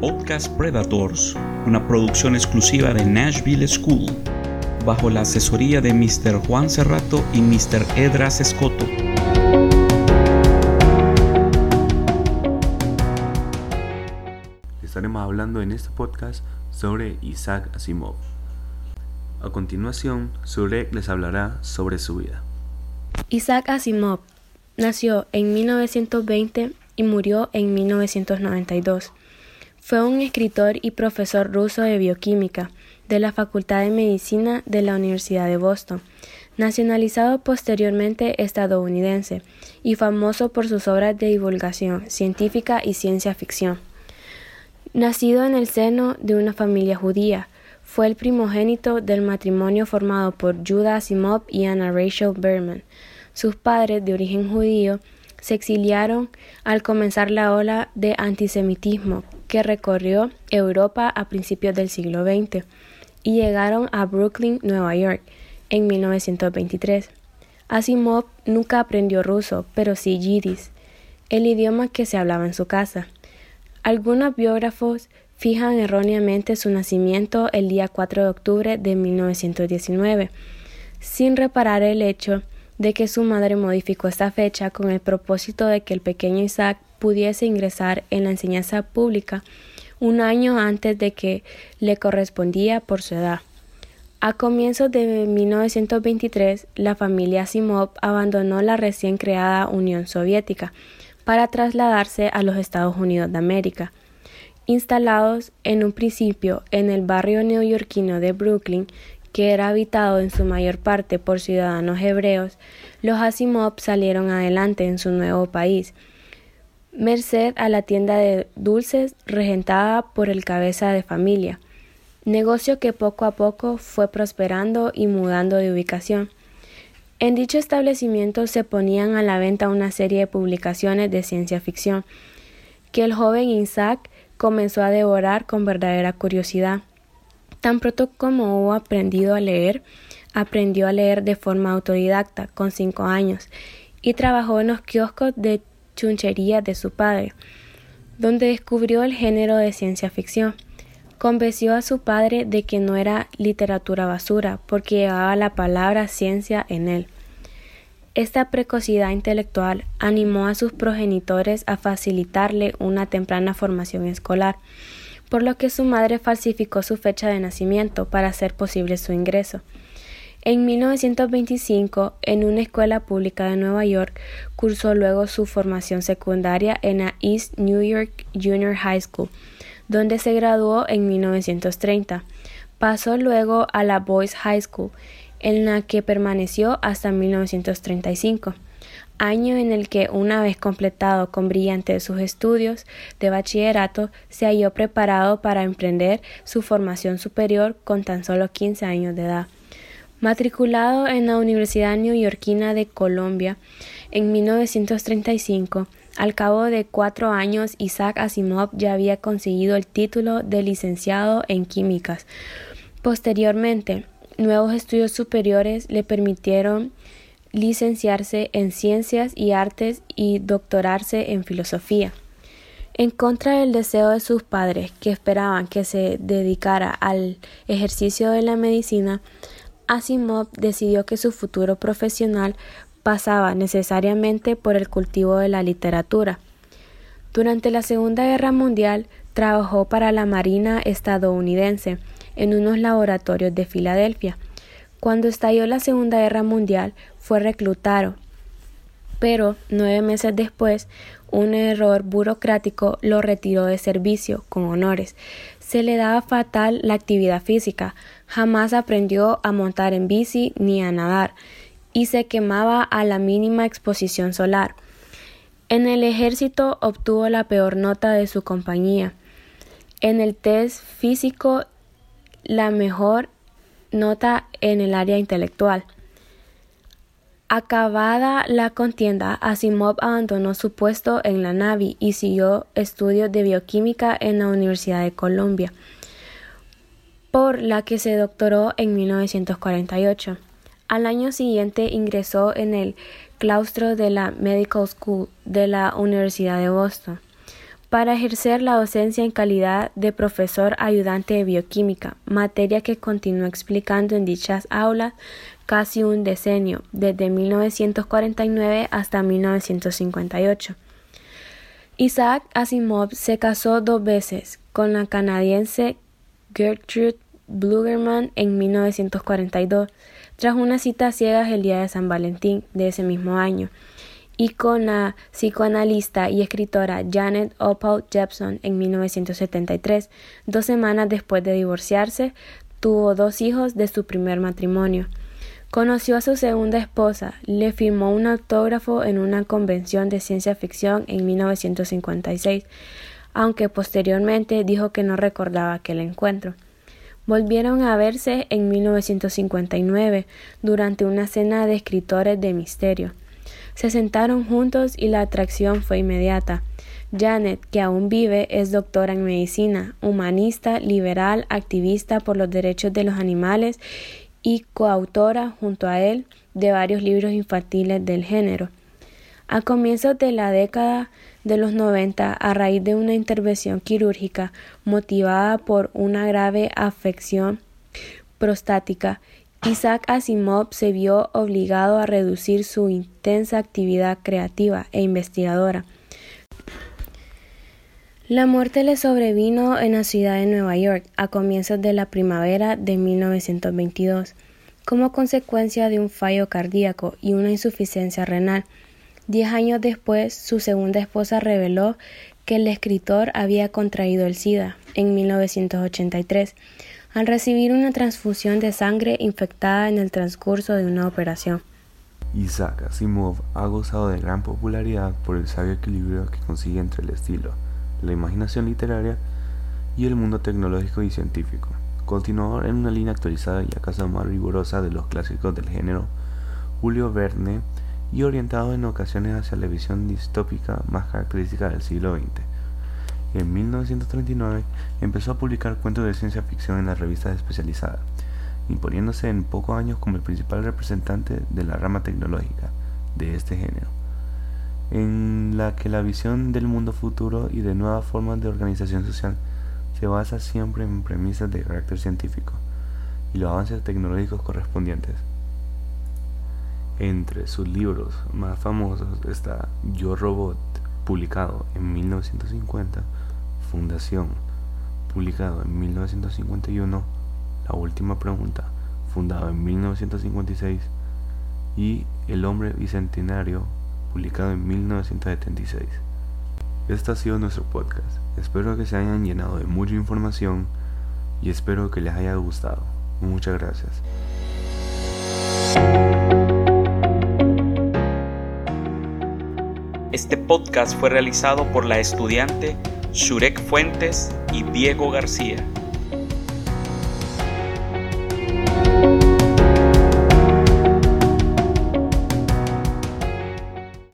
Podcast Predators, una producción exclusiva de Nashville School, bajo la asesoría de Mr. Juan Cerrato y Mr. Edras Escoto. Estaremos hablando en este podcast sobre Isaac Asimov. A continuación, Surek les hablará sobre su vida. Isaac Asimov nació en 1920 y murió en 1992. Fue un escritor y profesor ruso de bioquímica de la Facultad de Medicina de la Universidad de Boston, nacionalizado posteriormente estadounidense y famoso por sus obras de divulgación científica y ciencia ficción. Nacido en el seno de una familia judía, fue el primogénito del matrimonio formado por Judah Asimov y Anna Rachel Berman. Sus padres, de origen judío, se exiliaron al comenzar la ola de antisemitismo que recorrió Europa a principios del siglo XX y llegaron a Brooklyn, Nueva York, en 1923. Asimov nunca aprendió ruso, pero sí yiddish, el idioma que se hablaba en su casa. Algunos biógrafos fijan erróneamente su nacimiento el día 4 de octubre de 1919, sin reparar el hecho de que su madre modificó esta fecha con el propósito de que el pequeño Isaac pudiese ingresar en la enseñanza pública un año antes de que le correspondía por su edad. A comienzos de 1923, la familia Asimov abandonó la recién creada Unión Soviética para trasladarse a los Estados Unidos de América. Instalados en un principio en el barrio neoyorquino de Brooklyn, que era habitado en su mayor parte por ciudadanos hebreos, los Asimov salieron adelante en su nuevo país, merced a la tienda de dulces regentada por el cabeza de familia, negocio que poco a poco fue prosperando y mudando de ubicación. En dicho establecimiento se ponían a la venta una serie de publicaciones de ciencia ficción, que el joven Isaac comenzó a devorar con verdadera curiosidad. Tan pronto como hubo aprendido a leer, aprendió a leer de forma autodidacta, con cinco años, y trabajó en los kioscos de chunchería de su padre, donde descubrió el género de ciencia ficción. Convenció a su padre de que no era literatura basura, porque llevaba la palabra ciencia en él. Esta precocidad intelectual animó a sus progenitores a facilitarle una temprana formación escolar, por lo que su madre falsificó su fecha de nacimiento para hacer posible su ingreso. En 1925, en una escuela pública de Nueva York, cursó luego su formación secundaria en la East New York Junior High School, donde se graduó en 1930. Pasó luego a la Boys High School, en la que permaneció hasta 1935 año en el que, una vez completado con brillante sus estudios de bachillerato, se halló preparado para emprender su formación superior con tan solo 15 años de edad. Matriculado en la Universidad Neoyorquina de Colombia en 1935, al cabo de cuatro años Isaac Asimov ya había conseguido el título de licenciado en químicas. Posteriormente, nuevos estudios superiores le permitieron licenciarse en ciencias y artes y doctorarse en filosofía. En contra del deseo de sus padres, que esperaban que se dedicara al ejercicio de la medicina, Asimov decidió que su futuro profesional pasaba necesariamente por el cultivo de la literatura. Durante la Segunda Guerra Mundial trabajó para la Marina estadounidense en unos laboratorios de Filadelfia. Cuando estalló la Segunda Guerra Mundial fue reclutado, pero nueve meses después un error burocrático lo retiró de servicio con honores. Se le daba fatal la actividad física, jamás aprendió a montar en bici ni a nadar, y se quemaba a la mínima exposición solar. En el ejército obtuvo la peor nota de su compañía. En el test físico la mejor nota en el área intelectual. Acabada la contienda, Asimov abandonó su puesto en la Navy y siguió estudios de bioquímica en la Universidad de Columbia, por la que se doctoró en 1948. Al año siguiente ingresó en el claustro de la Medical School de la Universidad de Boston. para ejercer la docencia en calidad de profesor ayudante de bioquímica, materia que continuó explicando en dichas aulas casi un decenio, desde 1949 hasta 1958. Isaac Asimov se casó dos veces con la canadiense Gertrude Blugerman en 1942, tras una cita ciegas el día de San Valentín de ese mismo año, y con la psicoanalista y escritora Janet Opal Jepson en 1973. Dos semanas después de divorciarse, tuvo dos hijos de su primer matrimonio. Conoció a su segunda esposa, le firmó un autógrafo en una convención de ciencia ficción en 1956, aunque posteriormente dijo que no recordaba aquel encuentro. Volvieron a verse en 1959 durante una cena de escritores de misterio. Se sentaron juntos y la atracción fue inmediata. Janet, que aún vive, es doctora en medicina, humanista, liberal, activista por los derechos de los animales y coautora junto a él de varios libros infantiles del género. A comienzos de la década de los 90, a raíz de una intervención quirúrgica motivada por una grave afección prostática, Isaac Asimov se vio obligado a reducir su intensa actividad creativa e investigadora. La muerte le sobrevino en la ciudad de Nueva York a comienzos de la primavera de 1922, como consecuencia de un fallo cardíaco y una insuficiencia renal. Diez años después, su segunda esposa reveló que el escritor había contraído el SIDA en 1983 al recibir una transfusión de sangre infectada en el transcurso de una operación. Isaac Asimov ha gozado de gran popularidad por el sabio equilibrio que consigue entre el estilo, la imaginación literaria y el mundo tecnológico y científico. Continuador en una línea actualizada y acaso más rigurosa de los clásicos del género, Julio Verne, y orientado en ocasiones hacia la visión distópica más característica del siglo XX. En 1939 empezó a publicar cuentos de ciencia ficción en las revistas especializadas, imponiéndose en pocos años como el principal representante de la rama tecnológica de este género, en la que la visión del mundo futuro y de nuevas formas de organización social se basa siempre en premisas de carácter científico y los avances tecnológicos correspondientes. Entre sus libros más famosos está Yo Robot, publicado en 1950, Fundación, publicado en 1951, La Última Pregunta, fundado en 1956, y El Hombre Bicentenario, publicado en 1976. Este ha sido nuestro podcast. Espero que se hayan llenado de mucha información y espero que les haya gustado. Muchas gracias. Este podcast fue realizado por la estudiante Shurek Fuentes y Diego García.